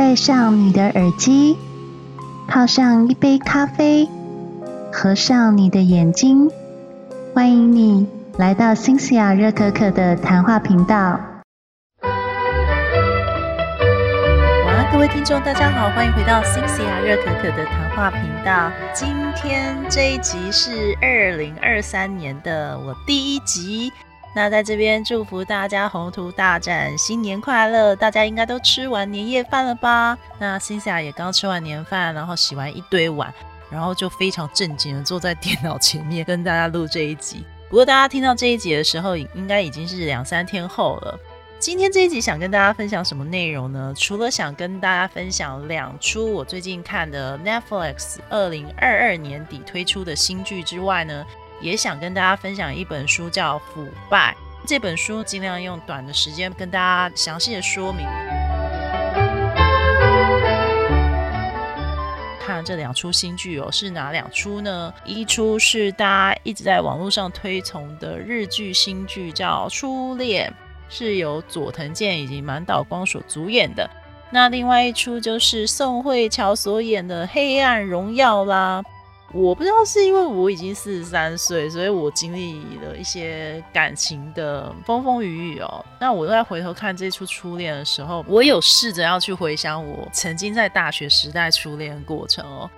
戴上你的耳机，泡上一杯咖啡，合上你的眼睛，欢迎你来到新西亚热可可的谈话频道。晚安，各位听众，大家好，欢迎回到新西亚热可可的谈话频道。今天这一集是二零二三年的我第一集。那在这边祝福大家宏图大展，新年快乐！大家应该都吃完年夜饭了吧？那新霞也刚吃完年饭，然后洗完一堆碗，然后就非常正经的坐在电脑前面跟大家录这一集。不过大家听到这一集的时候，应该已经是两三天后了。今天这一集想跟大家分享什么内容呢？除了想跟大家分享两出我最近看的 Netflix 二零二二年底推出的新剧之外呢？也想跟大家分享一本书，叫《腐败》。这本书尽量用短的时间跟大家详细的说明。看这两出新剧哦，是哪两出呢？一出是大家一直在网络上推崇的日剧新剧，叫《初恋》，是由佐藤健以及满岛光所主演的。那另外一出就是宋慧乔所演的《黑暗荣耀》啦。我不知道是因为我已经四十三岁，所以我经历了一些感情的风风雨雨哦。那我在回头看这出初恋的时候，我有试着要去回想我曾经在大学时代初恋过程哦。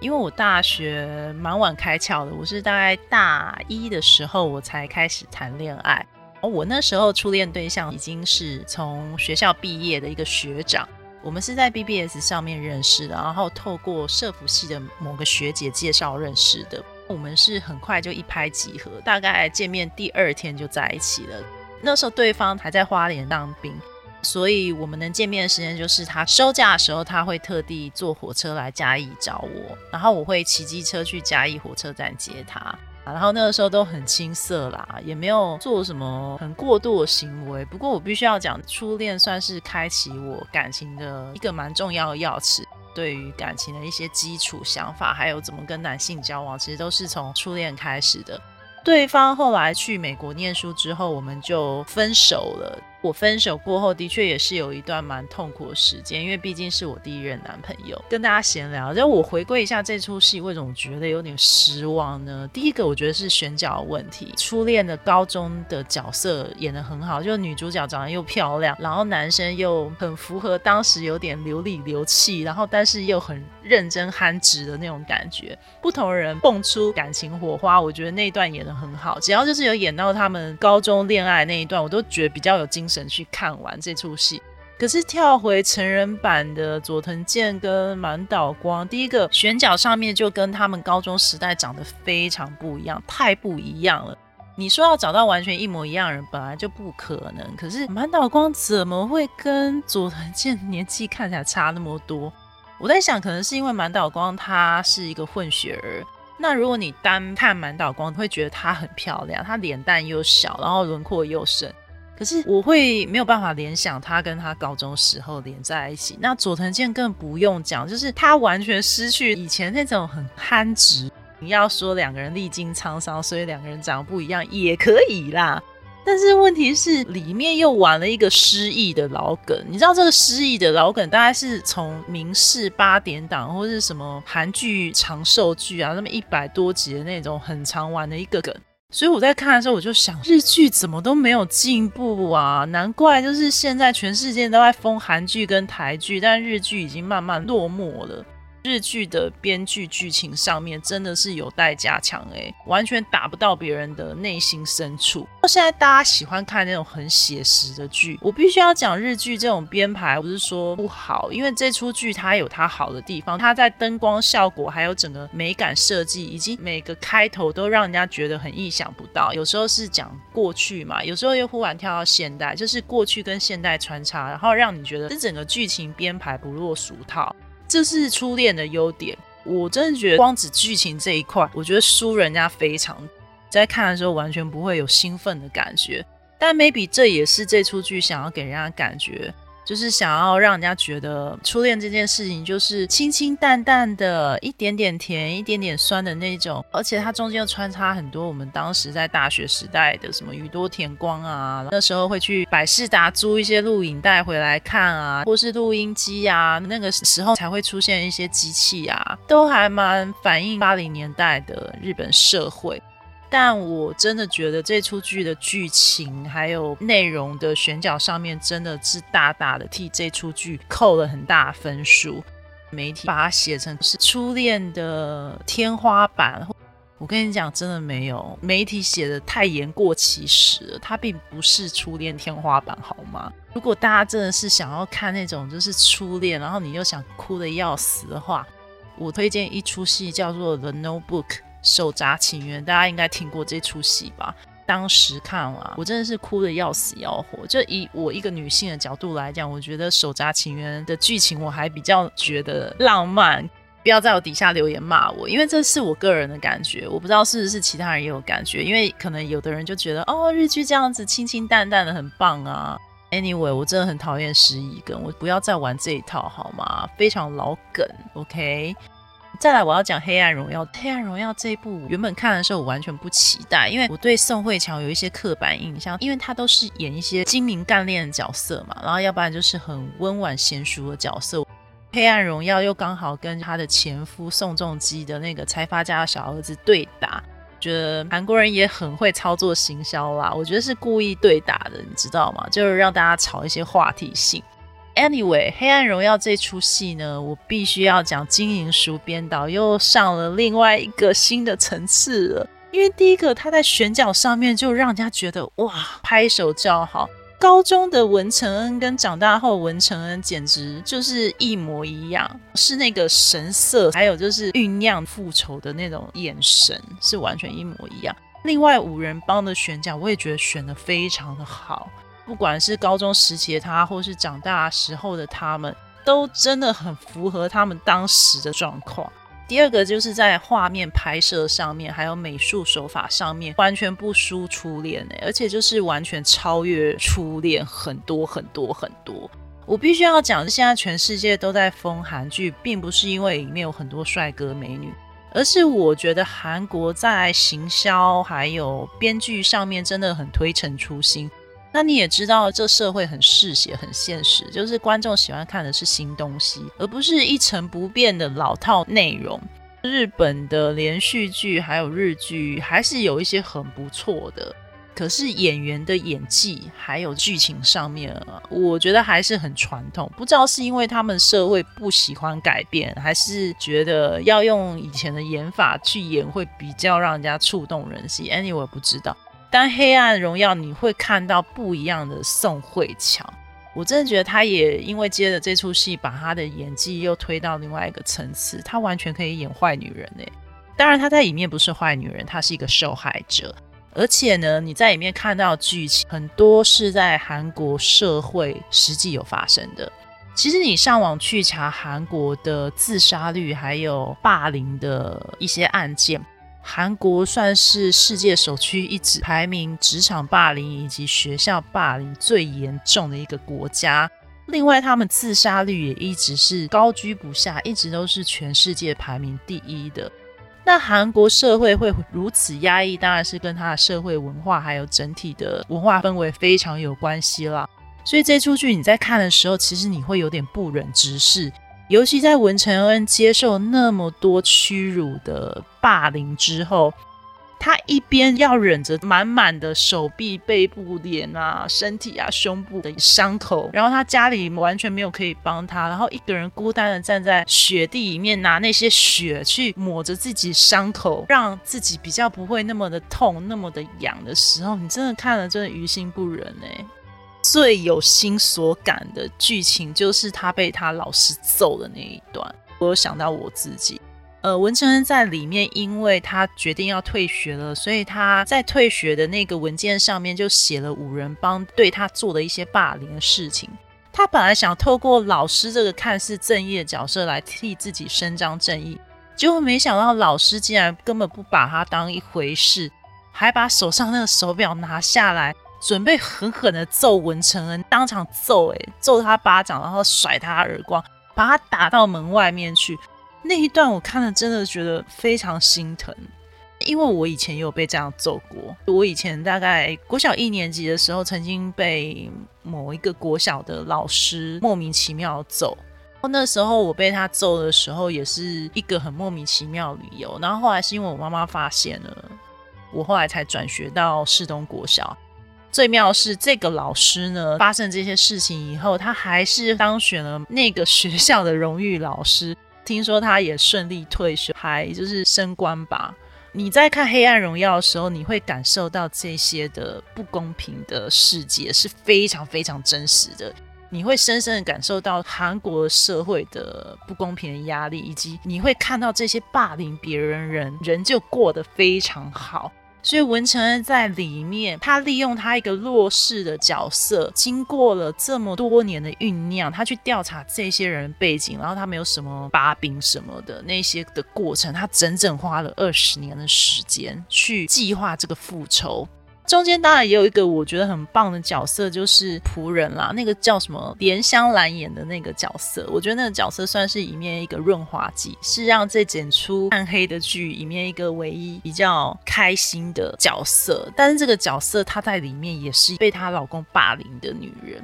因为我大学蛮晚开窍的，我是大概大一的时候我才开始谈恋爱。我那时候初恋对象已经是从学校毕业的一个学长。我们是在 BBS 上面认识的，然后透过社服系的某个学姐介绍认识的。我们是很快就一拍即合，大概见面第二天就在一起了。那时候对方还在花莲当兵，所以我们能见面的时间就是他收假的时候，他会特地坐火车来嘉义找我，然后我会骑机车去嘉义火车站接他。然后那个时候都很青涩啦，也没有做什么很过度的行为。不过我必须要讲，初恋算是开启我感情的一个蛮重要的钥匙。对于感情的一些基础想法，还有怎么跟男性交往，其实都是从初恋开始的。对方后来去美国念书之后，我们就分手了。我分手过后，的确也是有一段蛮痛苦的时间，因为毕竟是我第一任男朋友。跟大家闲聊，就我回归一下这出戏，为什么觉得有点失望呢？第一个，我觉得是选角问题。初恋的高中的角色演得很好，就女主角长得又漂亮，然后男生又很符合当时有点流里流气，然后但是又很认真憨直的那种感觉。不同人蹦出感情火花，我觉得那一段演得很好。只要就是有演到他们高中恋爱那一段，我都觉得比较有精。神去看完这出戏，可是跳回成人版的佐藤健跟满岛光，第一个选角上面就跟他们高中时代长得非常不一样，太不一样了。你说要找到完全一模一样的人，本来就不可能。可是满岛光怎么会跟佐藤健年纪看起来差那么多？我在想，可能是因为满岛光他是一个混血儿。那如果你单看满岛光，会觉得她很漂亮，她脸蛋又小，然后轮廓又深。可是我会没有办法联想他跟他高中时候连在一起。那佐藤健更不用讲，就是他完全失去以前那种很憨直。你要说两个人历经沧桑，所以两个人长得不一样也可以啦。但是问题是里面又玩了一个失忆的老梗。你知道这个失忆的老梗大概是从明世八点档或是什么韩剧长寿剧啊，那么一百多集的那种很常玩的一个梗。所以我在看的时候，我就想，日剧怎么都没有进步啊？难怪就是现在全世界都在封韩剧跟台剧，但日剧已经慢慢落寞了。日剧的编剧剧情上面真的是有待加强诶，完全打不到别人的内心深处。现在大家喜欢看那种很写实的剧，我必须要讲日剧这种编排不是说不好，因为这出剧它有它好的地方，它在灯光效果还有整个美感设计，以及每个开头都让人家觉得很意想不到。有时候是讲过去嘛，有时候又忽然跳到现代，就是过去跟现代穿插，然后让你觉得这整个剧情编排不落俗套。这是初恋的优点，我真的觉得光指剧情这一块，我觉得输人家非常。在看的时候完全不会有兴奋的感觉，但 maybe 这也是这出剧想要给人家感觉，就是想要让人家觉得初恋这件事情就是清清淡淡的，一点点甜，一点点酸的那种，而且它中间又穿插很多我们当时在大学时代的什么宇多田光啊，那时候会去百事达租一些录影带回来看啊，或是录音机啊，那个时候才会出现一些机器啊，都还蛮反映八零年代的日本社会。但我真的觉得这出剧的剧情还有内容的选角上面，真的是大大的替这出剧扣了很大分数。媒体把它写成是初恋的天花板，我跟你讲，真的没有，媒体写的太言过其实了，它并不是初恋天花板，好吗？如果大家真的是想要看那种就是初恋，然后你又想哭的要死的话，我推荐一出戏叫做《The Notebook》。手札情缘，大家应该听过这出戏吧？当时看了，我真的是哭的要死要活。就以我一个女性的角度来讲，我觉得手札情缘的剧情我还比较觉得浪漫。不要在我底下留言骂我，因为这是我个人的感觉，我不知道是不是其他人也有感觉。因为可能有的人就觉得哦，日剧这样子清清淡淡的很棒啊。Anyway，我真的很讨厌失忆梗，我不要再玩这一套好吗？非常老梗，OK。再来，我要讲《黑暗荣耀》。《黑暗荣耀》这一部原本看的时候，我完全不期待，因为我对宋慧乔有一些刻板印象，因为她都是演一些精明干练的角色嘛，然后要不然就是很温婉娴熟的角色。《黑暗荣耀》又刚好跟她的前夫宋仲基的那个财阀家的小儿子对打，觉得韩国人也很会操作行销啦，我觉得是故意对打的，你知道吗？就是让大家炒一些话题性。Anyway，《黑暗荣耀》这出戏呢，我必须要讲金银淑编导又上了另外一个新的层次了。因为第一个他在选角上面就让人家觉得哇，拍手叫好。高中的文承恩跟长大后文承恩简直就是一模一样，是那个神色，还有就是酝酿复仇的那种眼神，是完全一模一样。另外五人帮的选角，我也觉得选的非常的好。不管是高中时期的他，或是长大时候的他们，都真的很符合他们当时的状况。第二个就是在画面拍摄上面，还有美术手法上面，完全不输初恋哎，而且就是完全超越初恋很多很多很多。我必须要讲，现在全世界都在封韩剧，并不是因为里面有很多帅哥美女，而是我觉得韩国在行销还有编剧上面真的很推陈出新。那你也知道，这社会很嗜血、很现实，就是观众喜欢看的是新东西，而不是一成不变的老套内容。日本的连续剧还有日剧，还是有一些很不错的，可是演员的演技还有剧情上面，我觉得还是很传统。不知道是因为他们社会不喜欢改变，还是觉得要用以前的演法去演会比较让人家触动人心。Anyway，不知道。但《黑暗荣耀》你会看到不一样的宋慧乔，我真的觉得她也因为接了这出戏，把她的演技又推到另外一个层次。她完全可以演坏女人诶，当然她在里面不是坏女人，她是一个受害者。而且呢，你在里面看到剧情很多是在韩国社会实际有发生的。其实你上网去查韩国的自杀率还有霸凌的一些案件。韩国算是世界首屈一指，排名职场霸凌以及学校霸凌最严重的一个国家。另外，他们自杀率也一直是高居不下，一直都是全世界排名第一的。那韩国社会会如此压抑，当然是跟他的社会文化还有整体的文化氛围非常有关系啦。所以这出剧你在看的时候，其实你会有点不忍直视。尤其在文成恩接受那么多屈辱的霸凌之后，他一边要忍着满满的手臂、背部、脸啊、身体啊、胸部的伤口，然后他家里完全没有可以帮他，然后一个人孤单的站在雪地里面，拿那些血去抹着自己伤口，让自己比较不会那么的痛、那么的痒的时候，你真的看了真的于心不忍哎。最有心所感的剧情就是他被他老师揍的那一段。我有想到我自己，呃，文成恩在里面，因为他决定要退学了，所以他在退学的那个文件上面就写了五人帮对他做的一些霸凌的事情。他本来想透过老师这个看似正义的角色来替自己伸张正义，结果没想到老师竟然根本不把他当一回事，还把手上那个手表拿下来。准备狠狠的揍文成恩，当场揍，哎，揍他巴掌，然后甩他耳光，把他打到门外面去。那一段我看了，真的觉得非常心疼，因为我以前也有被这样揍过。我以前大概国小一年级的时候，曾经被某一个国小的老师莫名其妙揍。那时候我被他揍的时候，也是一个很莫名其妙理由。然后后来是因为我妈妈发现了，我后来才转学到市东国小。最妙是这个老师呢，发生这些事情以后，他还是当选了那个学校的荣誉老师。听说他也顺利退休，还就是升官吧。你在看《黑暗荣耀》的时候，你会感受到这些的不公平的世界是非常非常真实的。你会深深的感受到韩国社会的不公平的压力，以及你会看到这些霸凌别人人人就过得非常好。所以文成恩在里面，他利用他一个弱势的角色，经过了这么多年的酝酿，他去调查这些人背景，然后他没有什么把柄什么的那些的过程，他整整花了二十年的时间去计划这个复仇。中间当然也有一个我觉得很棒的角色，就是仆人啦，那个叫什么莲香兰演的那个角色，我觉得那个角色算是里面一个润滑剂，是让这整出暗黑的剧里面一个唯一比较开心的角色。但是这个角色她在里面也是被她老公霸凌的女人。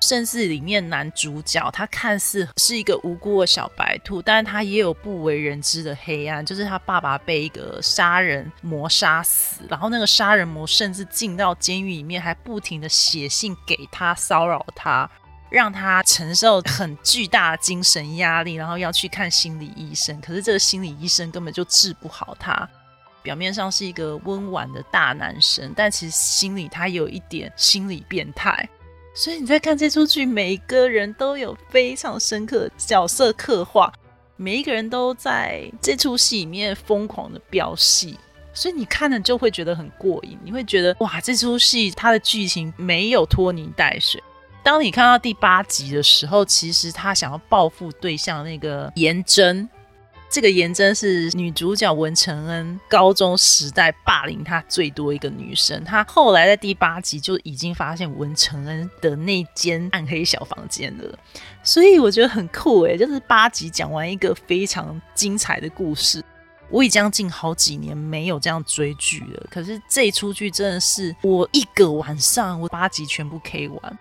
甚至里面男主角他看似是一个无辜的小白兔，但是他也有不为人知的黑暗，就是他爸爸被一个杀人魔杀死，然后那个杀人魔甚至进到监狱里面，还不停的写信给他骚扰他，让他承受很巨大的精神压力，然后要去看心理医生，可是这个心理医生根本就治不好他。表面上是一个温婉的大男生，但其实心里他有一点心理变态。所以你在看这出剧，每个人都有非常深刻的角色刻画，每一个人都在这出戏里面疯狂的飙戏，所以你看了就会觉得很过瘾，你会觉得哇，这出戏它的剧情没有拖泥带水。当你看到第八集的时候，其实他想要报复对象那个颜真。这个颜真是女主角文成恩高中时代霸凌她最多一个女生，她后来在第八集就已经发现文成恩的那间暗黑小房间了，所以我觉得很酷诶，就是八集讲完一个非常精彩的故事。我已将近好几年没有这样追剧了，可是这出剧真的是我一个晚上我八集全部 K 完。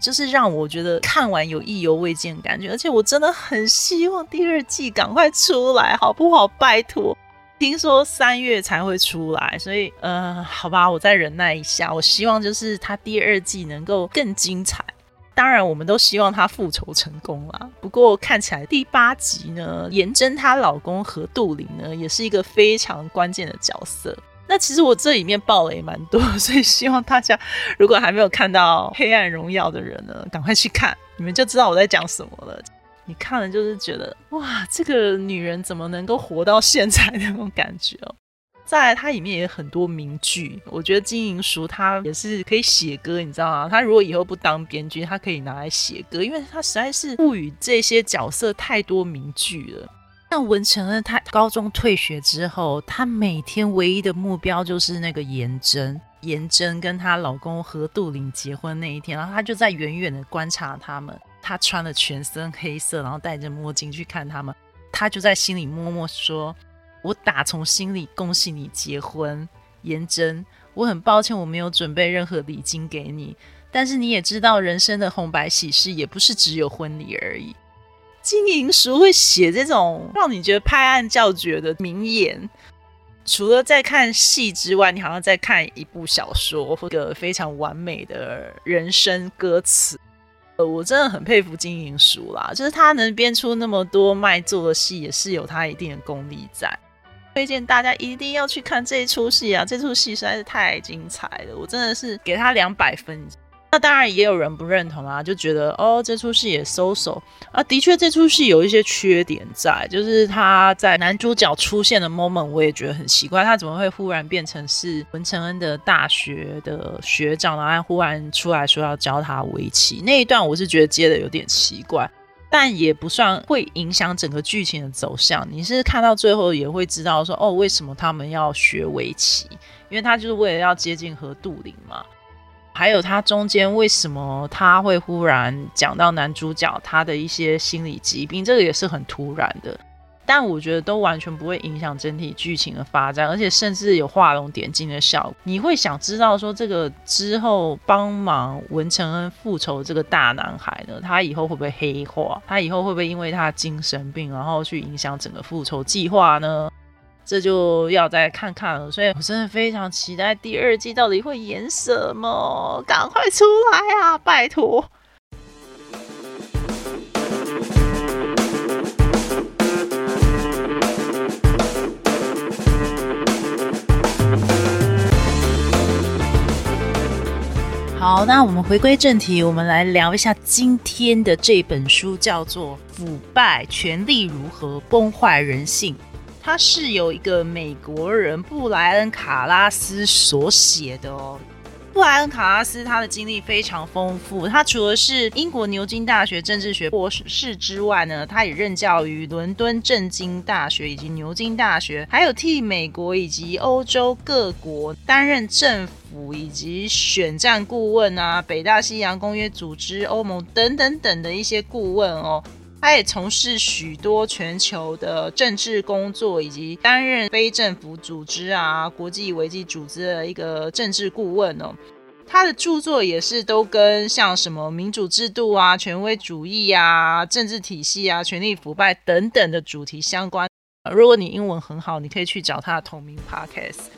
就是让我觉得看完有意犹未尽的感觉，而且我真的很希望第二季赶快出来，好不好？拜托，听说三月才会出来，所以呃，好吧，我再忍耐一下。我希望就是它第二季能够更精彩。当然，我们都希望它复仇成功啦。不过看起来第八集呢，颜真她老公何杜林呢，也是一个非常关键的角色。那其实我这里面爆雷蛮多，所以希望大家如果还没有看到《黑暗荣耀》的人呢，赶快去看，你们就知道我在讲什么了。你看了就是觉得哇，这个女人怎么能够活到现在那种感觉哦。再来，它里面也有很多名句，我觉得金银淑她也是可以写歌，你知道吗？她如果以后不当编剧，她可以拿来写歌，因为她实在是赋予这些角色太多名句了。像文成恩，他高中退学之后，他每天唯一的目标就是那个颜真。颜真跟她老公何杜林结婚那一天，然后他就在远远的观察他们。他穿了全身黑色，然后戴着墨镜去看他们。他就在心里默默说：“我打从心里恭喜你结婚，颜真。我很抱歉我没有准备任何礼金给你，但是你也知道，人生的红白喜事也不是只有婚礼而已。”金银淑会写这种让你觉得拍案叫绝的名言，除了在看戏之外，你好像在看一部小说，或者非常完美的人生歌词。呃，我真的很佩服金银淑啦，就是他能编出那么多卖座的戏，也是有他一定的功力在。推荐大家一定要去看这一出戏啊！这出戏实在是太精彩了，我真的是给他两百分。那当然也有人不认同啊，就觉得哦，这出戏也收手啊。的确，这出戏有一些缺点在，就是他在男主角出现的 moment，我也觉得很奇怪，他怎么会忽然变成是文成恩的大学的学长，然后忽然出来说要教他围棋那一段，我是觉得接的有点奇怪，但也不算会影响整个剧情的走向。你是看到最后也会知道说，哦，为什么他们要学围棋？因为他就是为了要接近和杜林嘛。还有他中间为什么他会忽然讲到男主角他的一些心理疾病，这个也是很突然的。但我觉得都完全不会影响整体剧情的发展，而且甚至有画龙点睛的效果。你会想知道说，这个之后帮忙文成恩复仇这个大男孩呢，他以后会不会黑化？他以后会不会因为他精神病，然后去影响整个复仇计划呢？这就要再看看了。所以我真的非常期待第二季到底会演什么，赶快出来啊！拜托。好，那我们回归正题，我们来聊一下今天的这本书，叫做《腐败：权力如何崩坏人性》。它是由一个美国人布莱恩·卡拉斯所写的哦。布莱恩·卡拉斯他的经历非常丰富，他除了是英国牛津大学政治学博士之外呢，他也任教于伦敦政经大学以及牛津大学，还有替美国以及欧洲各国担任政府以及选战顾问啊，北大西洋公约组织、欧盟等等等的一些顾问哦。他也从事许多全球的政治工作，以及担任非政府组织啊、国际危机组织的一个政治顾问哦。他的著作也是都跟像什么民主制度啊、权威主义啊、政治体系啊、权力腐败等等的主题相关。如果你英文很好，你可以去找他的同名 podcast。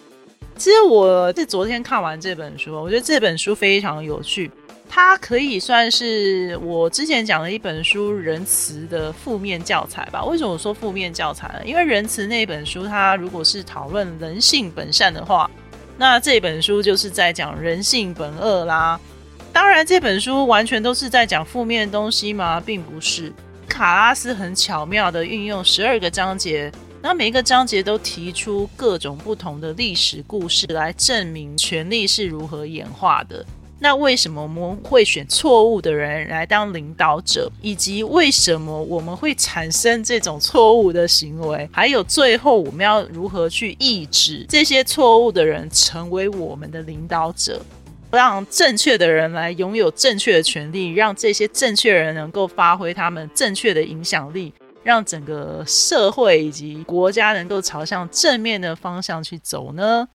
其实我是昨天看完这本书，我觉得这本书非常有趣。它可以算是我之前讲的一本书《仁慈》的负面教材吧？为什么我说负面教材呢？因为《仁慈》那本书，它如果是讨论人性本善的话，那这本书就是在讲人性本恶啦。当然，这本书完全都是在讲负面东西吗？并不是。卡拉斯很巧妙的运用十二个章节，那每一个章节都提出各种不同的历史故事来证明权力是如何演化的。那为什么我们会选错误的人来当领导者，以及为什么我们会产生这种错误的行为？还有最后我们要如何去抑制这些错误的人成为我们的领导者，让正确的人来拥有正确的权利，让这些正确人能够发挥他们正确的影响力，让整个社会以及国家能够朝向正面的方向去走呢？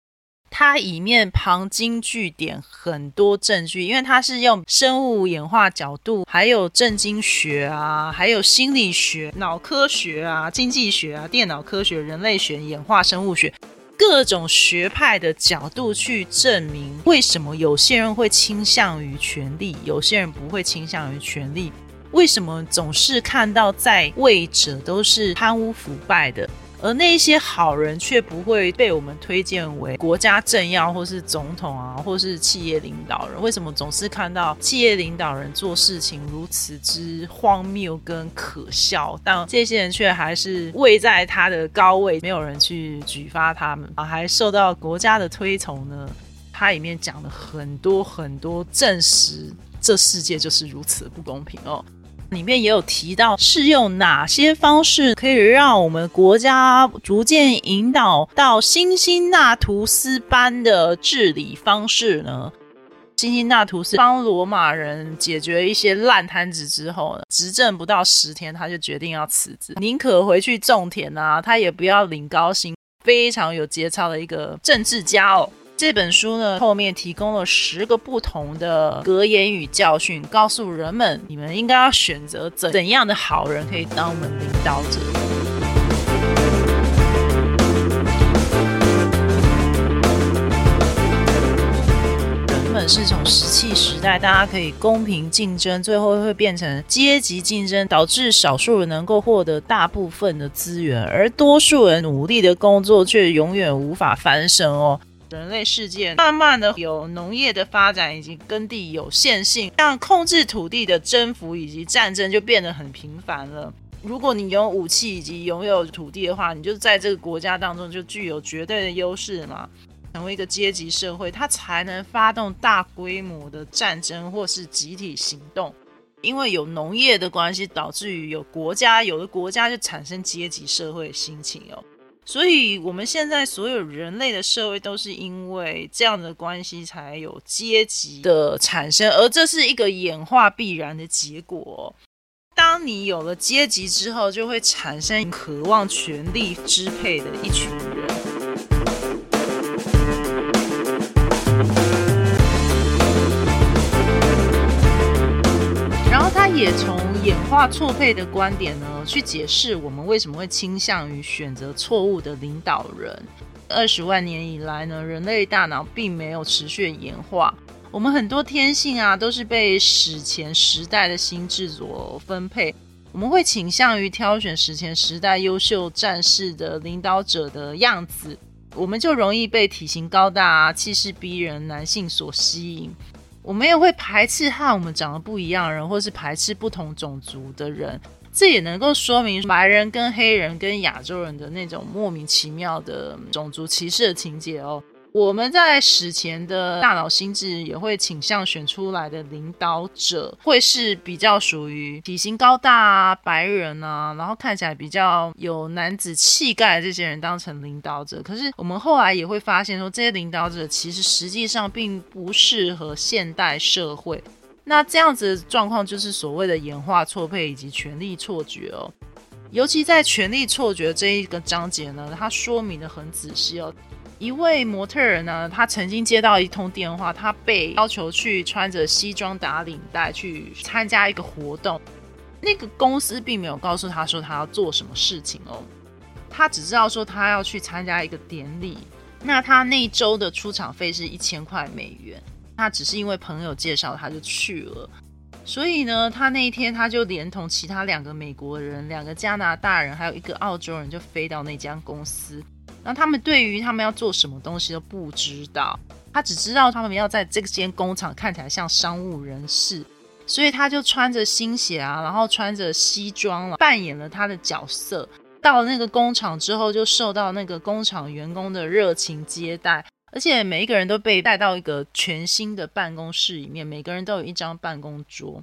它里面旁经据典很多证据，因为它是用生物演化角度，还有正经学啊，还有心理学、脑科学啊、经济学啊、电脑科学、人类学、演化生物学各种学派的角度去证明，为什么有些人会倾向于权力，有些人不会倾向于权力，为什么总是看到在位者都是贪污腐败的。而那些好人却不会被我们推荐为国家政要，或是总统啊，或是企业领导人。为什么总是看到企业领导人做事情如此之荒谬跟可笑，但这些人却还是位在他的高位，没有人去举发他们啊，还受到国家的推崇呢？它里面讲了很多很多，证实这世界就是如此不公平哦。里面也有提到，是用哪些方式可以让我们国家逐渐引导到辛辛那图斯般的治理方式呢？辛辛那图斯帮罗马人解决一些烂摊子之后呢，执政不到十天，他就决定要辞职，宁可回去种田啊，他也不要领高薪，非常有节操的一个政治家哦。这本书呢，后面提供了十个不同的格言与教训，告诉人们，你们应该要选择怎怎样的好人可以当我们领导者。人们是从石器时代，大家可以公平竞争，最后会变成阶级竞争，导致少数人能够获得大部分的资源，而多数人努力的工作却永远无法翻身哦。人类世界慢慢的有农业的发展以及耕地有限性，让控制土地的征服以及战争就变得很频繁了。如果你有武器以及拥有土地的话，你就在这个国家当中就具有绝对的优势嘛，成为一个阶级社会，它才能发动大规模的战争或是集体行动。因为有农业的关系，导致于有国家，有的国家就产生阶级社会的心情哦。所以，我们现在所有人类的社会都是因为这样的关系才有阶级的产生，而这是一个演化必然的结果。当你有了阶级之后，就会产生渴望权力支配的一群人。然后，他也从演化错配的观点呢。去解释我们为什么会倾向于选择错误的领导人。二十万年以来呢，人类大脑并没有持续演化，我们很多天性啊都是被史前时代的心智所分配。我们会倾向于挑选史前时代优秀战士的领导者的样子，我们就容易被体型高大、气势逼人男性所吸引。我们也会排斥和我们长得不一样的人，或是排斥不同种族的人。这也能够说明白人跟黑人跟亚洲人的那种莫名其妙的种族歧视的情节哦。我们在史前的大脑心智也会倾向选出来的领导者，会是比较属于体型高大啊、白人啊，然后看起来比较有男子气概的这些人当成领导者。可是我们后来也会发现说，这些领导者其实实际上并不适合现代社会。那这样子的状况就是所谓的演化错配以及权力错觉哦，尤其在权力错觉这一个章节呢，它说明的很仔细哦。一位模特儿呢，他曾经接到一通电话，他被要求去穿着西装打领带去参加一个活动，那个公司并没有告诉他说他要做什么事情哦，他只知道说他要去参加一个典礼，那他那一周的出场费是一千块美元。他只是因为朋友介绍，他就去了。所以呢，他那一天他就连同其他两个美国人、两个加拿大人，还有一个澳洲人，就飞到那家公司。那他们对于他们要做什么东西都不知道，他只知道他们要在这间工厂看起来像商务人士，所以他就穿着新鞋啊，然后穿着西装了，扮演了他的角色。到了那个工厂之后，就受到那个工厂员工的热情接待。而且每一个人都被带到一个全新的办公室里面，每个人都有一张办公桌。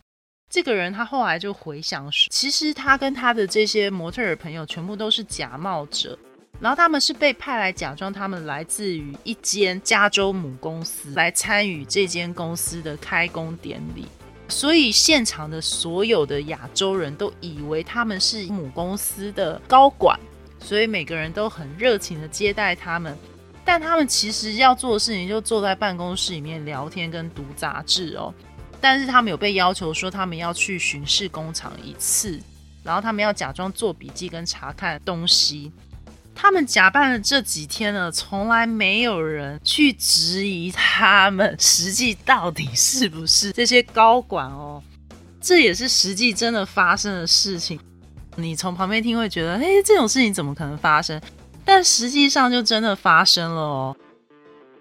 这个人他后来就回想说，其实他跟他的这些模特儿朋友全部都是假冒者，然后他们是被派来假装他们来自于一间加州母公司，来参与这间公司的开工典礼。所以现场的所有的亚洲人都以为他们是母公司的高管，所以每个人都很热情的接待他们。但他们其实要做的事情就坐在办公室里面聊天跟读杂志哦。但是他们有被要求说他们要去巡视工厂一次，然后他们要假装做笔记跟查看东西。他们假扮了这几天呢，从来没有人去质疑他们实际到底是不是这些高管哦。这也是实际真的发生的事情。你从旁边听会觉得，哎，这种事情怎么可能发生？但实际上就真的发生了哦。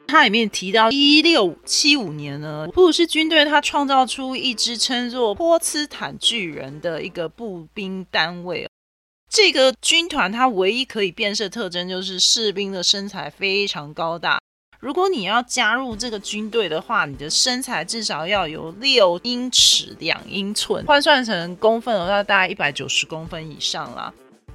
它里面提到，一六七五年呢，普鲁士军队它创造出一支称作波茨坦巨人的一个步兵单位。这个军团它唯一可以变色特征就是士兵的身材非常高大。如果你要加入这个军队的话，你的身材至少要有六英尺两英寸，换算成公分的话，大概一百九十公分以上啦。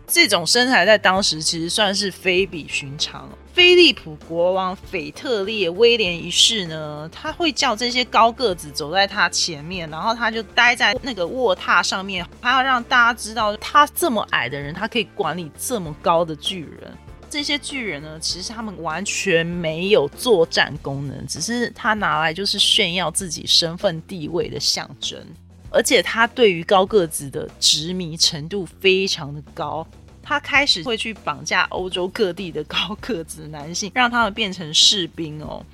这种身材在当时其实算是非比寻常。菲利普国王腓特烈威廉一世呢，他会叫这些高个子走在他前面，然后他就待在那个卧榻上面，还要让大家知道他这么矮的人，他可以管理这么高的巨人。这些巨人呢，其实他们完全没有作战功能，只是他拿来就是炫耀自己身份地位的象征。而且他对于高个子的执迷程度非常的高。他开始会去绑架欧洲各地的高个子男性，让他们变成士兵哦。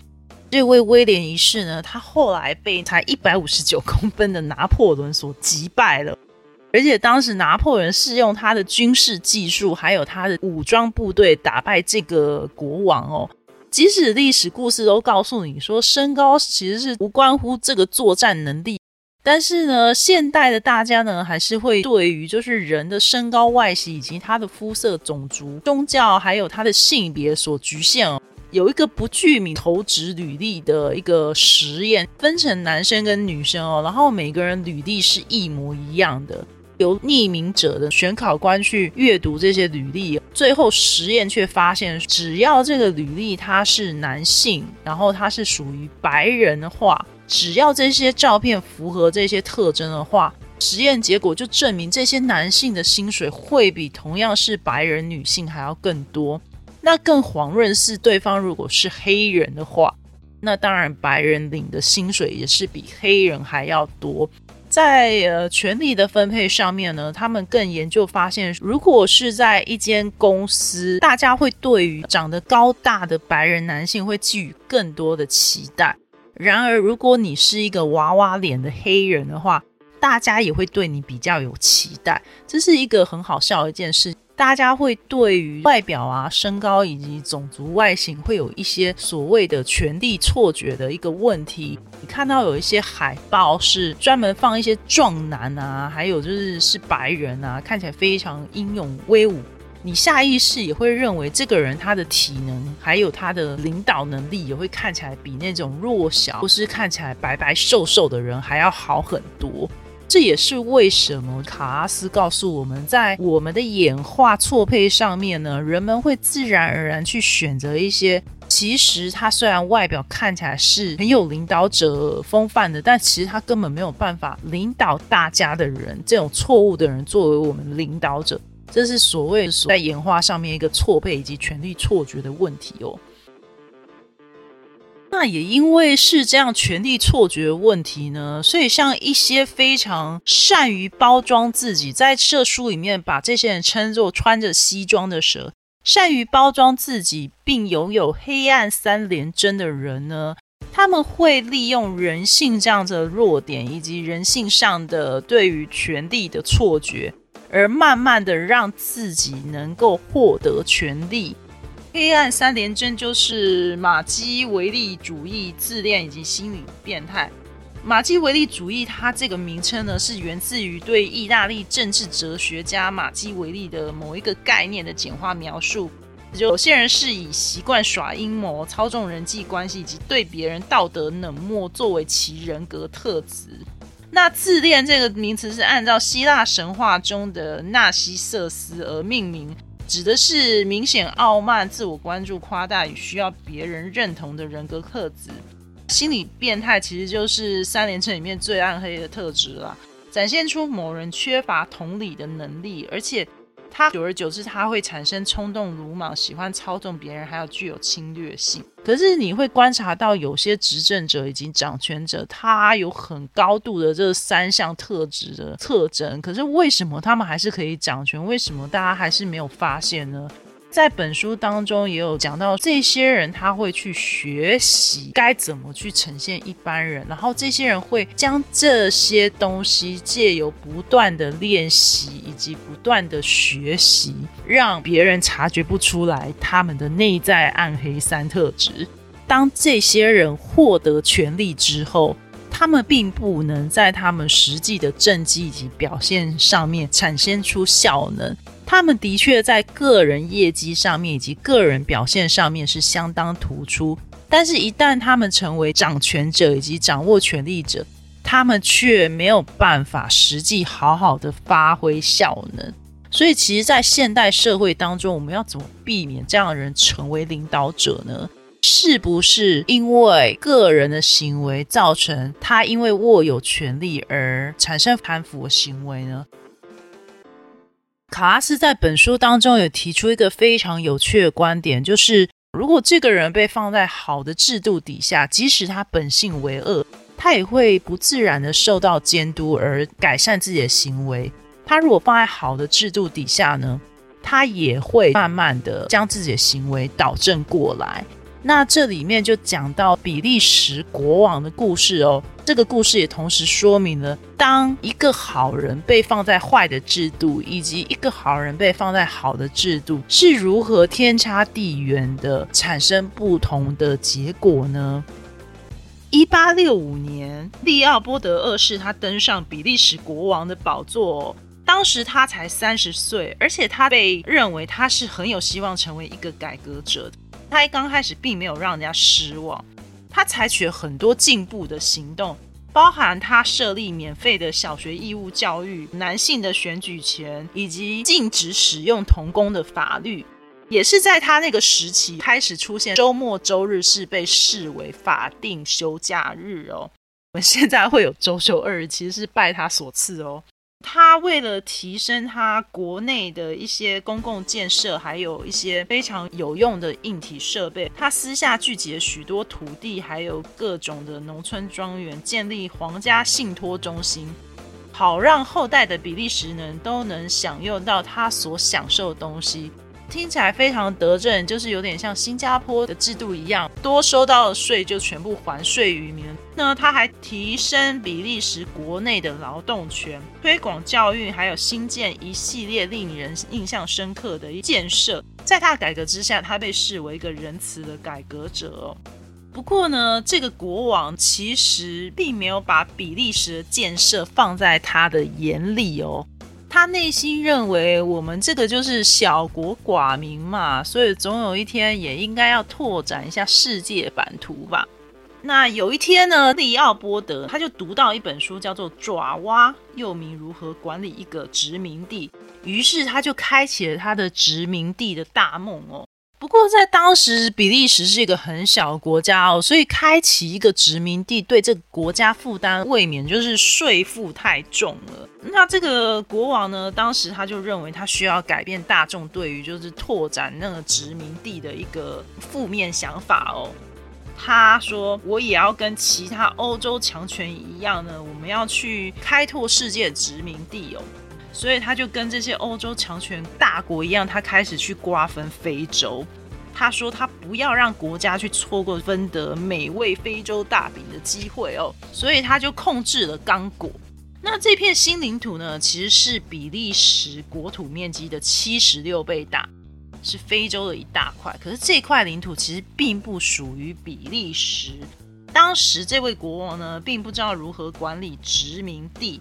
这位威廉一世呢，他后来被才一百五十九公分的拿破仑所击败了。而且当时拿破仑是用他的军事技术，还有他的武装部队打败这个国王哦。即使历史故事都告诉你说，身高其实是无关乎这个作战能力。但是呢，现代的大家呢，还是会对于就是人的身高、外形以及他的肤色、种族、宗教，还有他的性别所局限哦。有一个不具名投掷履历的一个实验，分成男生跟女生哦，然后每个人履历是一模一样的。由匿名者的选考官去阅读这些履历，最后实验却发现，只要这个履历他是男性，然后他是属于白人的话，只要这些照片符合这些特征的话，实验结果就证明这些男性的薪水会比同样是白人女性还要更多。那更遑论是对方如果是黑人的话，那当然白人领的薪水也是比黑人还要多。在呃权力的分配上面呢，他们更研究发现，如果是在一间公司，大家会对于长得高大的白人男性会寄予更多的期待。然而，如果你是一个娃娃脸的黑人的话，大家也会对你比较有期待。这是一个很好笑的一件事。大家会对于外表啊、身高以及种族外形会有一些所谓的权力错觉的一个问题。你看到有一些海报是专门放一些壮男啊，还有就是是白人啊，看起来非常英勇威武，你下意识也会认为这个人他的体能还有他的领导能力也会看起来比那种弱小或是看起来白白瘦瘦的人还要好很多。这也是为什么卡拉斯告诉我们在我们的演化错配上面呢，人们会自然而然去选择一些其实他虽然外表看起来是很有领导者风范的，但其实他根本没有办法领导大家的人，这种错误的人作为我们领导者，这是所谓在演化上面一个错配以及权力错觉的问题哦。那也因为是这样权力错觉问题呢，所以像一些非常善于包装自己，在这书里面把这些人称作穿着西装的蛇，善于包装自己并拥有黑暗三连针的人呢，他们会利用人性这样的弱点，以及人性上的对于权力的错觉，而慢慢的让自己能够获得权力。黑暗三连针就是马基维利主义、自恋以及心理变态。马基维利主义，它这个名称呢，是源自于对意大利政治哲学家马基维利的某一个概念的简化描述。有些人是以习惯耍阴谋、操纵人际关系以及对别人道德冷漠作为其人格特质。那自恋这个名词是按照希腊神话中的纳西瑟斯而命名。指的是明显傲慢、自我关注、夸大与需要别人认同的人格特质。心理变态其实就是三连称里面最暗黑的特质啦，展现出某人缺乏同理的能力，而且。他久而久之，他会产生冲动、鲁莽、喜欢操纵别人，还有具有侵略性。可是你会观察到，有些执政者以及掌权者，他有很高度的这三项特质的特征。可是为什么他们还是可以掌权？为什么大家还是没有发现呢？在本书当中也有讲到，这些人他会去学习该怎么去呈现一般人，然后这些人会将这些东西借由不断的练习以及不断的学习，让别人察觉不出来他们的内在暗黑三特质。当这些人获得权力之后，他们并不能在他们实际的政绩以及表现上面产生出效能。他们的确在个人业绩上面以及个人表现上面是相当突出，但是，一旦他们成为掌权者以及掌握权力者，他们却没有办法实际好好的发挥效能。所以，其实，在现代社会当中，我们要怎么避免这样的人成为领导者呢？是不是因为个人的行为造成他因为握有权力而产生贪腐的行为呢？卡拉斯在本书当中有提出一个非常有趣的观点，就是如果这个人被放在好的制度底下，即使他本性为恶，他也会不自然的受到监督而改善自己的行为。他如果放在好的制度底下呢，他也会慢慢的将自己的行为导正过来。那这里面就讲到比利时国王的故事哦。这个故事也同时说明了，当一个好人被放在坏的制度，以及一个好人被放在好的制度，是如何天差地远的产生不同的结果呢？一八六五年，利奥波德二世他登上比利时国王的宝座，当时他才三十岁，而且他被认为他是很有希望成为一个改革者的。他一刚开始并没有让人家失望，他采取了很多进步的行动，包含他设立免费的小学义务教育、男性的选举权，以及禁止使用童工的法律，也是在他那个时期开始出现周末、周日是被视为法定休假日哦。我们现在会有周休二日，其实是拜他所赐哦。他为了提升他国内的一些公共建设，还有一些非常有用的硬体设备，他私下聚集了许多土地，还有各种的农村庄园，建立皇家信托中心，好让后代的比利时人都能享用到他所享受的东西。听起来非常得正，就是有点像新加坡的制度一样，多收到的税就全部还税于民。那他还提升比利时国内的劳动权，推广教育，还有新建一系列令人印象深刻的建设。在他改革之下，他被视为一个仁慈的改革者。不过呢，这个国王其实并没有把比利时的建设放在他的眼里哦。他内心认为，我们这个就是小国寡民嘛，所以总有一天也应该要拓展一下世界版图吧。那有一天呢，利奥波德他就读到一本书，叫做《爪哇》，又名《如何管理一个殖民地》，于是他就开启了他的殖民地的大梦哦。不过，在当时，比利时是一个很小的国家哦，所以开启一个殖民地对这个国家负担未免就是税负太重了。那这个国王呢，当时他就认为他需要改变大众对于就是拓展那个殖民地的一个负面想法哦。他说：“我也要跟其他欧洲强权一样呢，我们要去开拓世界殖民地哦。”所以他就跟这些欧洲强权大国一样，他开始去瓜分非洲。他说他不要让国家去错过分得美味非洲大饼的机会哦，所以他就控制了刚果。那这片新领土呢，其实是比利时国土面积的七十六倍大，是非洲的一大块。可是这块领土其实并不属于比利时。当时这位国王呢，并不知道如何管理殖民地。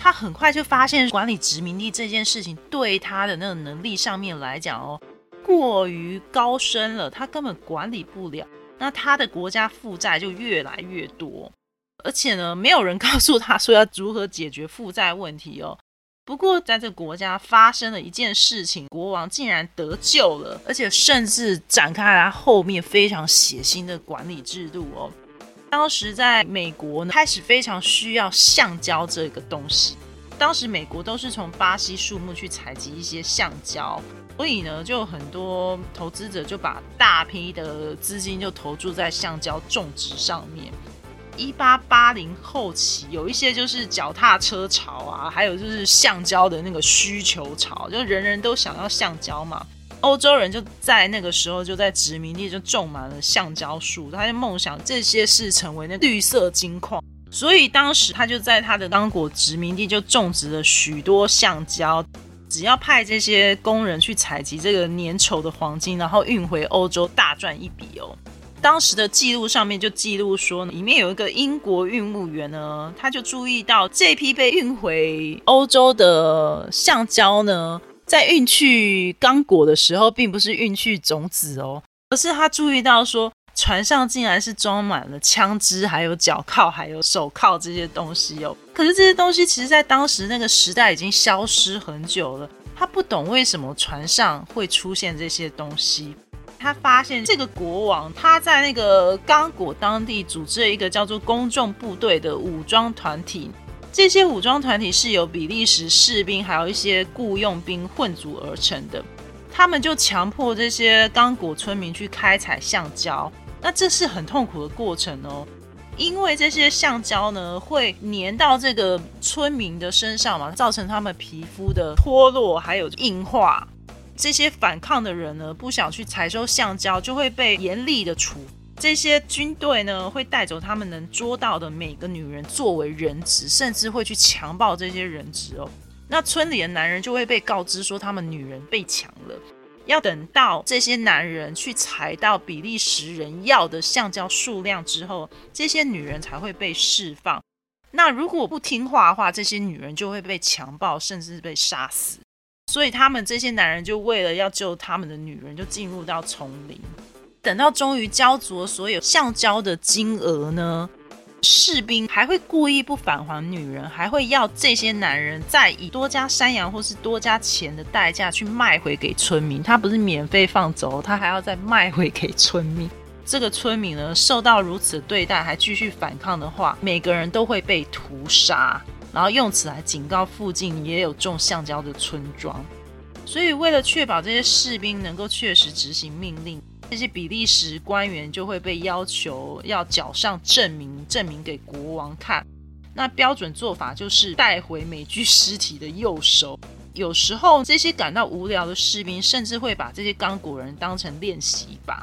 他很快就发现管理殖民地这件事情对他的那个能力上面来讲哦，过于高深了，他根本管理不了。那他的国家负债就越来越多，而且呢，没有人告诉他说要如何解决负债问题哦。不过在这国家发生了一件事情，国王竟然得救了，而且甚至展开了后面非常血腥的管理制度哦。当时在美国呢，开始非常需要橡胶这个东西。当时美国都是从巴西树木去采集一些橡胶，所以呢，就很多投资者就把大批的资金就投注在橡胶种植上面。一八八零后期，有一些就是脚踏车潮啊，还有就是橡胶的那个需求潮，就人人都想要橡胶嘛。欧洲人就在那个时候就在殖民地就种满了橡胶树，他就梦想这些是成为那绿色金矿，所以当时他就在他的刚果殖民地就种植了许多橡胶，只要派这些工人去采集这个粘稠的黄金，然后运回欧洲，大赚一笔哦。当时的记录上面就记录说，里面有一个英国运务员呢，他就注意到这批被运回欧洲的橡胶呢。在运去刚果的时候，并不是运去种子哦，而是他注意到说，船上竟然是装满了枪支、还有脚铐、还有手铐这些东西哦。可是这些东西其实在当时那个时代已经消失很久了。他不懂为什么船上会出现这些东西。他发现这个国王他在那个刚果当地组织了一个叫做公众部队的武装团体。这些武装团体是由比利时士兵还有一些雇佣兵混组而成的，他们就强迫这些刚果村民去开采橡胶，那这是很痛苦的过程哦，因为这些橡胶呢会粘到这个村民的身上嘛，造成他们皮肤的脱落还有硬化，这些反抗的人呢不想去采收橡胶，就会被严厉的处。这些军队呢，会带走他们能捉到的每个女人作为人质，甚至会去强暴这些人质哦。那村里的男人就会被告知说，他们女人被抢了，要等到这些男人去采到比利时人要的橡胶数量之后，这些女人才会被释放。那如果不听话的话，这些女人就会被强暴，甚至被杀死。所以他们这些男人就为了要救他们的女人，就进入到丛林。等到终于交足所有橡胶的金额呢，士兵还会故意不返还女人，还会要这些男人再以多加山羊或是多加钱的代价去卖回给村民。他不是免费放走，他还要再卖回给村民。这个村民呢，受到如此对待，还继续反抗的话，每个人都会被屠杀。然后用此来警告附近也有种橡胶的村庄。所以，为了确保这些士兵能够确实执行命令，这些比利时官员就会被要求要缴上证明，证明给国王看。那标准做法就是带回美具尸体的右手。有时候，这些感到无聊的士兵甚至会把这些刚果人当成练习靶。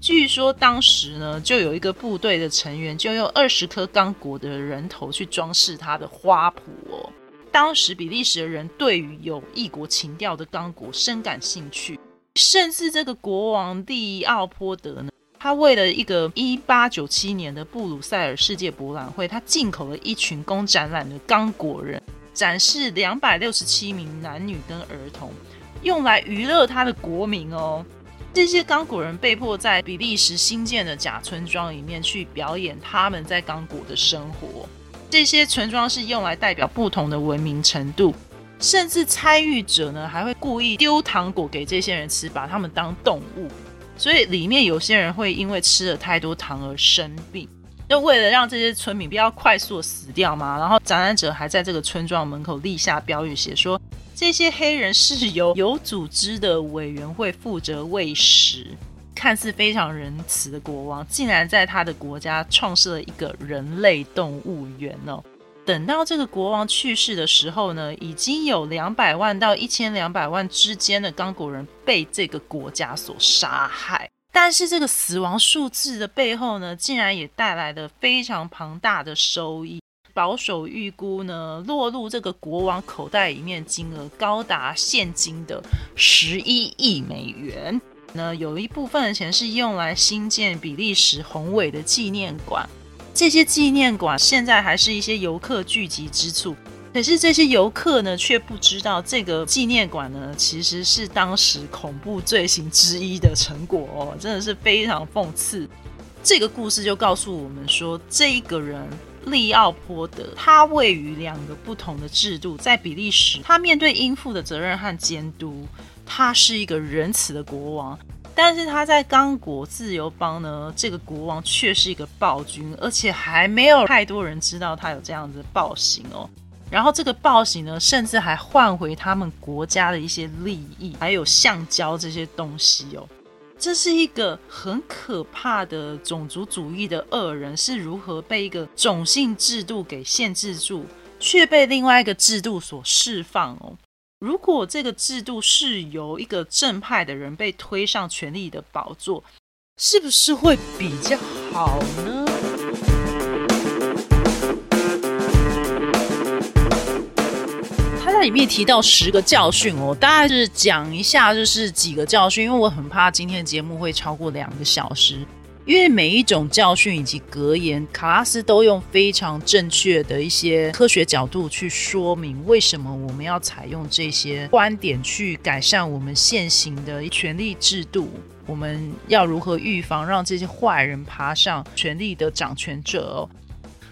据说当时呢，就有一个部队的成员就用二十颗刚果的人头去装饰他的花圃哦。当时比利时的人对于有异国情调的刚果深感兴趣，甚至这个国王利奥波德呢，他为了一个一八九七年的布鲁塞尔世界博览会，他进口了一群供展览的刚果人，展示两百六十七名男女跟儿童，用来娱乐他的国民哦。这些刚果人被迫在比利时新建的假村庄里面去表演他们在刚果的生活。这些村庄是用来代表不同的文明程度，甚至参与者呢还会故意丢糖果给这些人吃，把他们当动物。所以里面有些人会因为吃了太多糖而生病。就为了让这些村民不要快速死掉嘛，然后展览者还在这个村庄门口立下标语，写说这些黑人是由有组织的委员会负责喂食。看似非常仁慈的国王，竟然在他的国家创设了一个人类动物园哦。等到这个国王去世的时候呢，已经有两百万到一千两百万之间的刚果人被这个国家所杀害。但是这个死亡数字的背后呢，竟然也带来了非常庞大的收益。保守预估呢，落入这个国王口袋里面金额高达现金的十一亿美元。那，有一部分的钱是用来新建比利时宏伟的纪念馆，这些纪念馆现在还是一些游客聚集之处。可是这些游客呢，却不知道这个纪念馆呢，其实是当时恐怖罪行之一的成果哦，真的是非常讽刺。这个故事就告诉我们说，这一个人利奥波德，他位于两个不同的制度，在比利时，他面对应负的责任和监督。他是一个仁慈的国王，但是他在刚果自由邦呢，这个国王却是一个暴君，而且还没有太多人知道他有这样子的暴行哦。然后这个暴行呢，甚至还换回他们国家的一些利益，还有橡胶这些东西哦。这是一个很可怕的种族主义的恶人，是如何被一个种姓制度给限制住，却被另外一个制度所释放哦。如果这个制度是由一个正派的人被推上权力的宝座，是不是会比较好呢？他在里面提到十个教训哦，大概是讲一下，就是几个教训，因为我很怕今天的节目会超过两个小时。因为每一种教训以及格言，卡拉斯都用非常正确的一些科学角度去说明为什么我们要采用这些观点去改善我们现行的权力制度，我们要如何预防让这些坏人爬上权力的掌权者。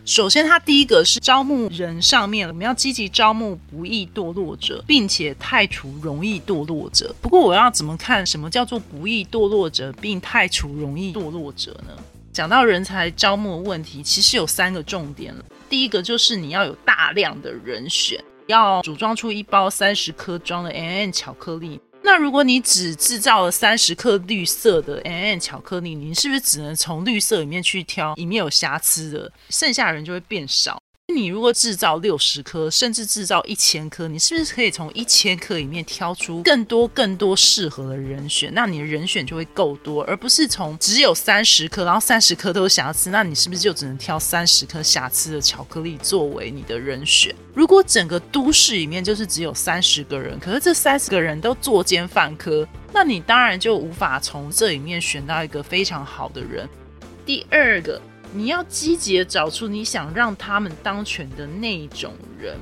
首先，它第一个是招募人上面，我们要积极招募不易堕落者，并且太除容易堕落者。不过，我要怎么看什么叫做不易堕落者，并太除容易堕落者呢？讲到人才招募问题，其实有三个重点了。第一个就是你要有大量的人选，要组装出一包三十颗装的 N N 巧克力。那如果你只制造了三十克绿色的 N N 巧克力，你是不是只能从绿色里面去挑里面有瑕疵的，剩下的人就会变少？你如果制造六十颗，甚至制造一千颗，你是不是可以从一千颗里面挑出更多更多适合的人选？那你的人选就会够多，而不是从只有三十颗，然后三十颗都有瑕疵，那你是不是就只能挑三十颗瑕疵的巧克力作为你的人选？如果整个都市里面就是只有三十个人，可是这三十个人都作奸犯科，那你当然就无法从这里面选到一个非常好的人。第二个。你要积极的找出你想让他们当权的那种人，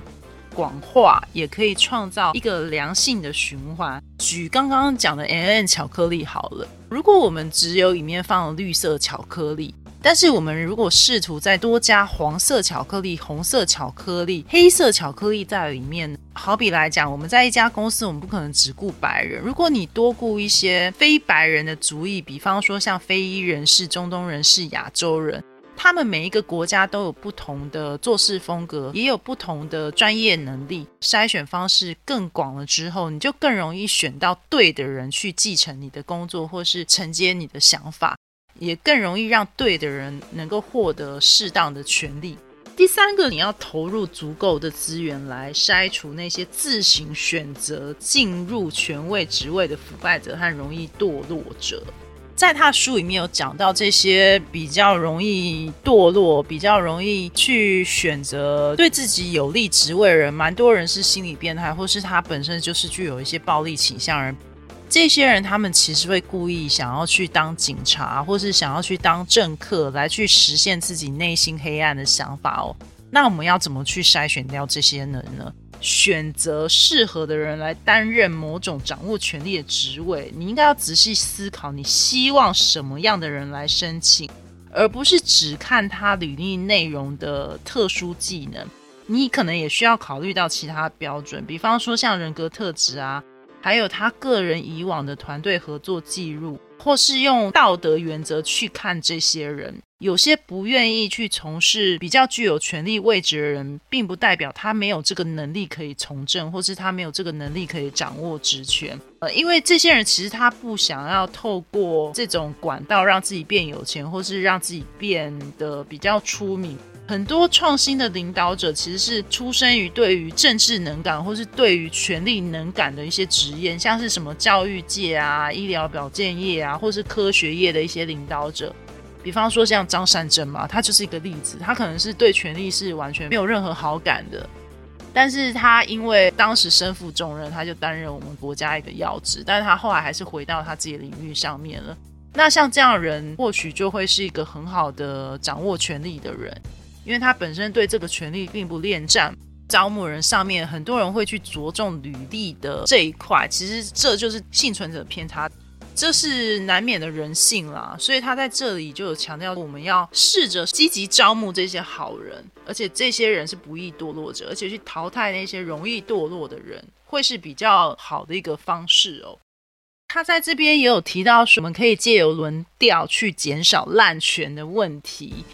广化也可以创造一个良性的循环。举刚刚讲的 N N 巧克力好了，如果我们只有里面放了绿色巧克力，但是我们如果试图再多加黄色巧克力、红色巧克力、黑色巧克力在里面，好比来讲，我们在一家公司，我们不可能只顾白人。如果你多顾一些非白人的族裔，比方说像非裔人士、中东人士、亚洲人，他们每一个国家都有不同的做事风格，也有不同的专业能力，筛选方式更广了之后，你就更容易选到对的人去继承你的工作，或是承接你的想法。也更容易让对的人能够获得适当的权利。第三个，你要投入足够的资源来筛除那些自行选择进入权位职位的腐败者和容易堕落者。在他书里面有讲到，这些比较容易堕落、比较容易去选择对自己有利职位的人，蛮多人是心理变态，或是他本身就是具有一些暴力倾向人。这些人，他们其实会故意想要去当警察，或是想要去当政客，来去实现自己内心黑暗的想法哦。那我们要怎么去筛选掉这些人呢？选择适合的人来担任某种掌握权力的职位，你应该要仔细思考，你希望什么样的人来申请，而不是只看他履历内容的特殊技能。你可能也需要考虑到其他标准，比方说像人格特质啊。还有他个人以往的团队合作记录，或是用道德原则去看这些人。有些不愿意去从事比较具有权力位置的人，并不代表他没有这个能力可以从政，或是他没有这个能力可以掌握职权。呃，因为这些人其实他不想要透过这种管道让自己变有钱，或是让自己变得比较出名。很多创新的领导者其实是出生于对于政治能感，或是对于权力能感的一些职业，像是什么教育界啊、医疗保健业啊，或是科学业的一些领导者。比方说像张善珍嘛，他就是一个例子。他可能是对权力是完全没有任何好感的，但是他因为当时身负重任，他就担任我们国家一个要职。但是他后来还是回到他自己的领域上面了。那像这样人，或许就会是一个很好的掌握权力的人。因为他本身对这个权力并不恋战，招募人上面很多人会去着重履历的这一块，其实这就是幸存者偏差，这是难免的人性啦。所以他在这里就有强调，我们要试着积极招募这些好人，而且这些人是不易堕落者，而且去淘汰那些容易堕落的人，会是比较好的一个方式哦。他在这边也有提到说，我们可以借由轮调去减少滥权的问题。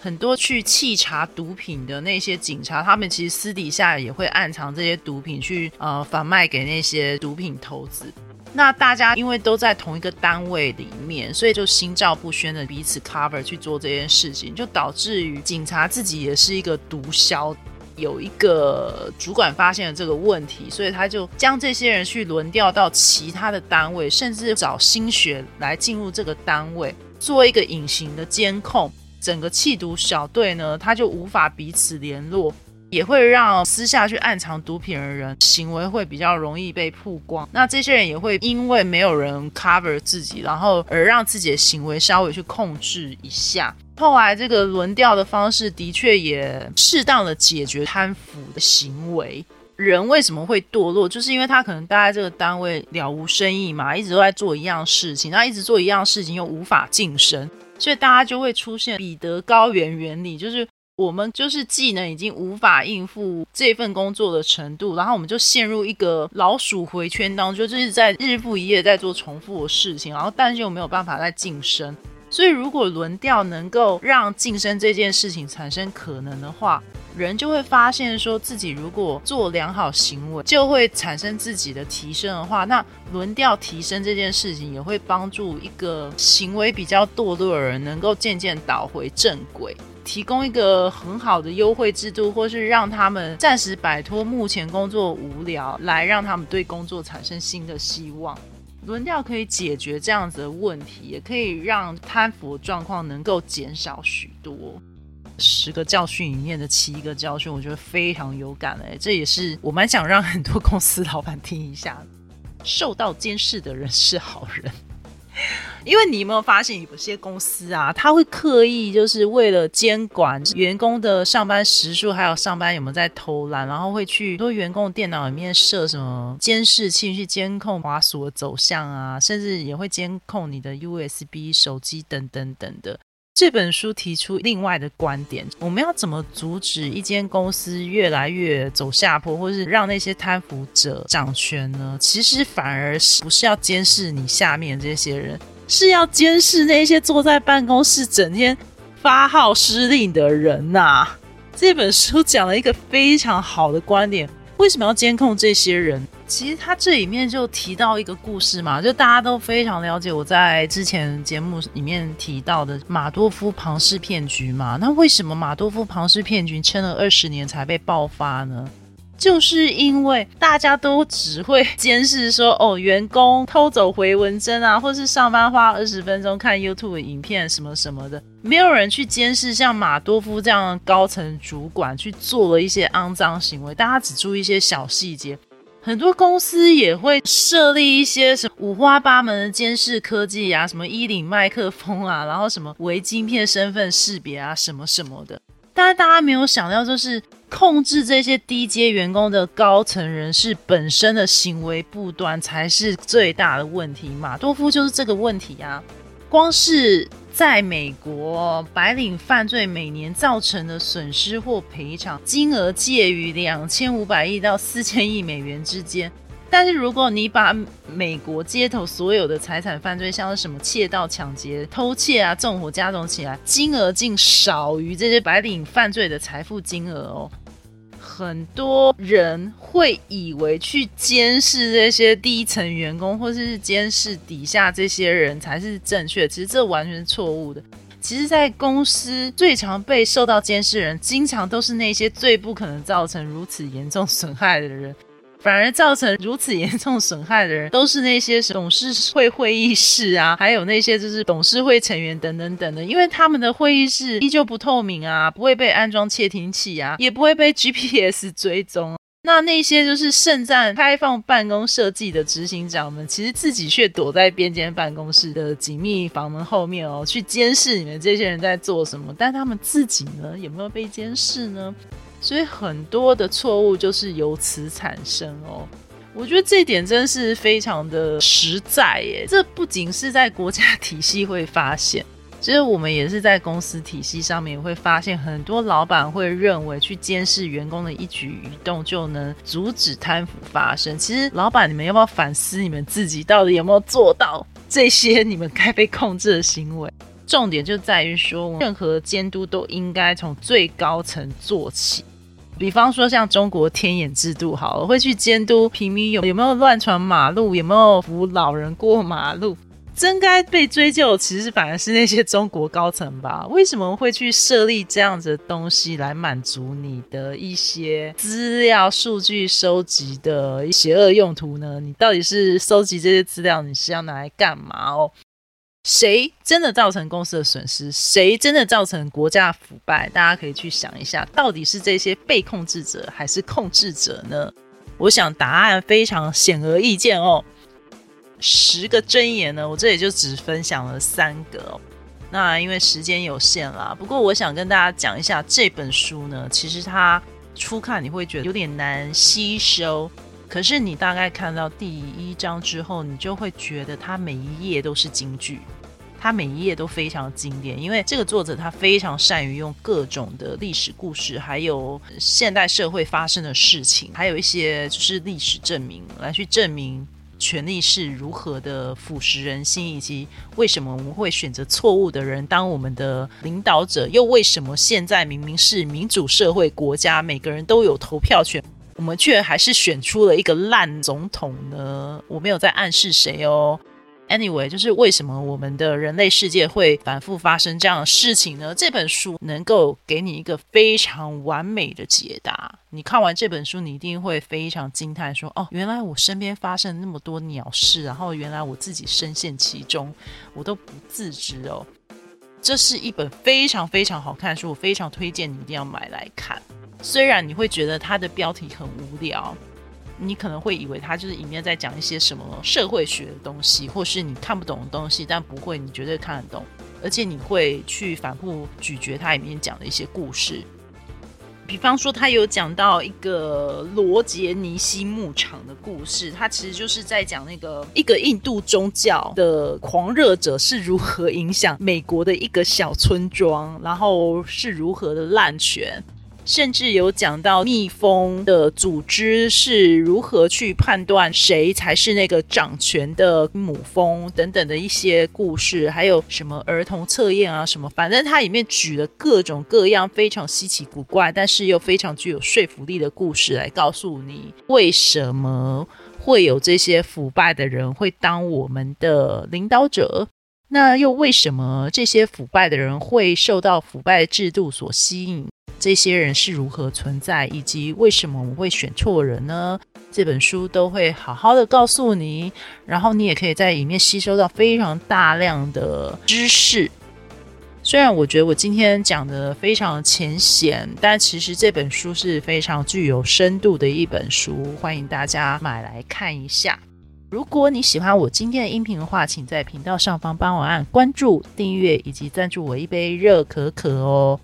很多去稽查毒品的那些警察，他们其实私底下也会暗藏这些毒品，去呃贩卖给那些毒品投资。那大家因为都在同一个单位里面，所以就心照不宣的彼此 cover 去做这件事情，就导致于警察自己也是一个毒枭。有一个主管发现了这个问题，所以他就将这些人去轮调到其他的单位，甚至找新血来进入这个单位，做一个隐形的监控。整个弃毒小队呢，他就无法彼此联络，也会让私下去暗藏毒品的人行为会比较容易被曝光。那这些人也会因为没有人 cover 自己，然后而让自己的行为稍微去控制一下。后来这个轮调的方式的确也适当的解决贪腐的行为。人为什么会堕落？就是因为他可能待在这个单位了无生意嘛，一直都在做一样事情，那一直做一样事情又无法晋升。所以大家就会出现彼得高原原理，就是我们就是技能已经无法应付这份工作的程度，然后我们就陷入一个老鼠回圈当中，就是在日复一日在做重复的事情，然后但是又没有办法再晋升。所以如果轮调能够让晋升这件事情产生可能的话，人就会发现，说自己如果做良好行为，就会产生自己的提升的话，那轮调提升这件事情也会帮助一个行为比较堕落的人，能够渐渐倒回正轨，提供一个很好的优惠制度，或是让他们暂时摆脱目前工作无聊，来让他们对工作产生新的希望。轮调可以解决这样子的问题，也可以让贪腐状况能够减少许多。十个教训里面的七个教训，我觉得非常有感哎，这也是我蛮想让很多公司老板听一下。受到监视的人是好人，因为你有没有发现有些公司啊，他会刻意就是为了监管员工的上班时数，还有上班有没有在偷懒，然后会去多员工电脑里面设什么监视器去监控滑鼠的走向啊，甚至也会监控你的 USB 手机等等等的。这本书提出另外的观点：我们要怎么阻止一间公司越来越走下坡，或是让那些贪腐者掌权呢？其实反而是不是要监视你下面这些人，是要监视那些坐在办公室整天发号施令的人呐。这本书讲了一个非常好的观点：为什么要监控这些人？其实他这里面就提到一个故事嘛，就大家都非常了解我在之前节目里面提到的马多夫庞氏骗局嘛。那为什么马多夫庞氏骗局撑了二十年才被爆发呢？就是因为大家都只会监视说，哦，员工偷走回文针啊，或是上班花二十分钟看 YouTube 影片什么什么的，没有人去监视像马多夫这样的高层主管去做了一些肮脏行为，大家只注意一些小细节。很多公司也会设立一些什么五花八门的监视科技啊，什么衣领麦克风啊，然后什么微晶片身份识别啊，什么什么的。但是大家没有想到，就是控制这些低阶员工的高层人士本身的行为不端才是最大的问题。马多夫就是这个问题啊，光是。在美国，白领犯罪每年造成的损失或赔偿金额介于两千五百亿到四千亿美元之间。但是，如果你把美国街头所有的财产犯罪，像是什么窃盗、抢劫、偷窃啊，纵火加总起来，金额竟少于这些白领犯罪的财富金额哦。很多人会以为去监视这些低层员工，或者是监视底下这些人才是正确，其实这完全是错误的。其实，在公司最常被受到监视人，经常都是那些最不可能造成如此严重损害的人。反而造成如此严重损害的人，都是那些董事会会议室啊，还有那些就是董事会成员等等等的，因为他们的会议室依旧不透明啊，不会被安装窃听器啊，也不会被 GPS 追踪。那那些就是盛赞开放办公设计的执行长们，其实自己却躲在边间办公室的紧密房门后面哦，去监视你们这些人在做什么。但他们自己呢，有没有被监视呢？所以很多的错误就是由此产生哦，我觉得这点真是非常的实在耶。这不仅是在国家体系会发现，其实我们也是在公司体系上面会发现，很多老板会认为去监视员工的一举一动就能阻止贪腐发生。其实老板，你们要不要反思你们自己到底有没有做到这些你们该被控制的行为？重点就在于说，任何监督都应该从最高层做起。比方说，像中国天眼制度，好了，会去监督平民有有没有乱闯马路，有没有扶老人过马路。真该被追究，其实反而是那些中国高层吧？为什么会去设立这样子的东西来满足你的一些资料、数据收集的邪恶用途呢？你到底是收集这些资料，你是要拿来干嘛哦？谁真的造成公司的损失？谁真的造成国家腐败？大家可以去想一下，到底是这些被控制者还是控制者呢？我想答案非常显而易见哦。十个真言呢，我这里就只分享了三个哦。那因为时间有限啦，不过我想跟大家讲一下这本书呢，其实它初看你会觉得有点难吸收。可是你大概看到第一章之后，你就会觉得它每一页都是金句。它每一页都非常经典，因为这个作者他非常善于用各种的历史故事，还有现代社会发生的事情，还有一些就是历史证明来去证明权力是如何的腐蚀人心，以及为什么我们会选择错误的人当我们的领导者，又为什么现在明明是民主社会国家，每个人都有投票权，我们却还是选出了一个烂总统呢？我没有在暗示谁哦。Anyway，就是为什么我们的人类世界会反复发生这样的事情呢？这本书能够给你一个非常完美的解答。你看完这本书，你一定会非常惊叹，说：“哦，原来我身边发生那么多鸟事，然后原来我自己深陷其中，我都不自知哦。”这是一本非常非常好看的书，我非常推荐你一定要买来看。虽然你会觉得它的标题很无聊。你可能会以为他就是里面在讲一些什么社会学的东西，或是你看不懂的东西，但不会，你绝对看得懂，而且你会去反复咀嚼它里面讲的一些故事。比方说，他有讲到一个罗杰尼西牧场的故事，他其实就是在讲那个一个印度宗教的狂热者是如何影响美国的一个小村庄，然后是如何的滥权。甚至有讲到蜜蜂的组织是如何去判断谁才是那个掌权的母蜂等等的一些故事，还有什么儿童测验啊什么，反正它里面举了各种各样非常稀奇古怪，但是又非常具有说服力的故事来告诉你为什么会有这些腐败的人会当我们的领导者，那又为什么这些腐败的人会受到腐败制度所吸引？这些人是如何存在，以及为什么我们会选错人呢？这本书都会好好的告诉你，然后你也可以在里面吸收到非常大量的知识。虽然我觉得我今天讲的非常浅显，但其实这本书是非常具有深度的一本书，欢迎大家买来看一下。如果你喜欢我今天的音频的话，请在频道上方帮我按关注、订阅以及赞助我一杯热可可哦。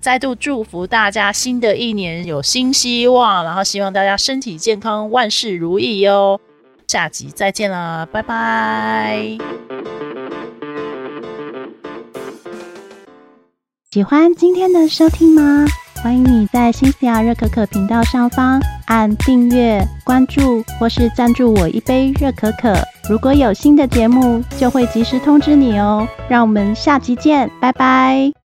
再度祝福大家新的一年有新希望，然后希望大家身体健康，万事如意哟！下集再见啦，拜拜！喜欢今天的收听吗？欢迎你在新西亚热可可频道上方按订阅、关注或是赞助我一杯热可可。如果有新的节目，就会及时通知你哦。让我们下集见，拜拜！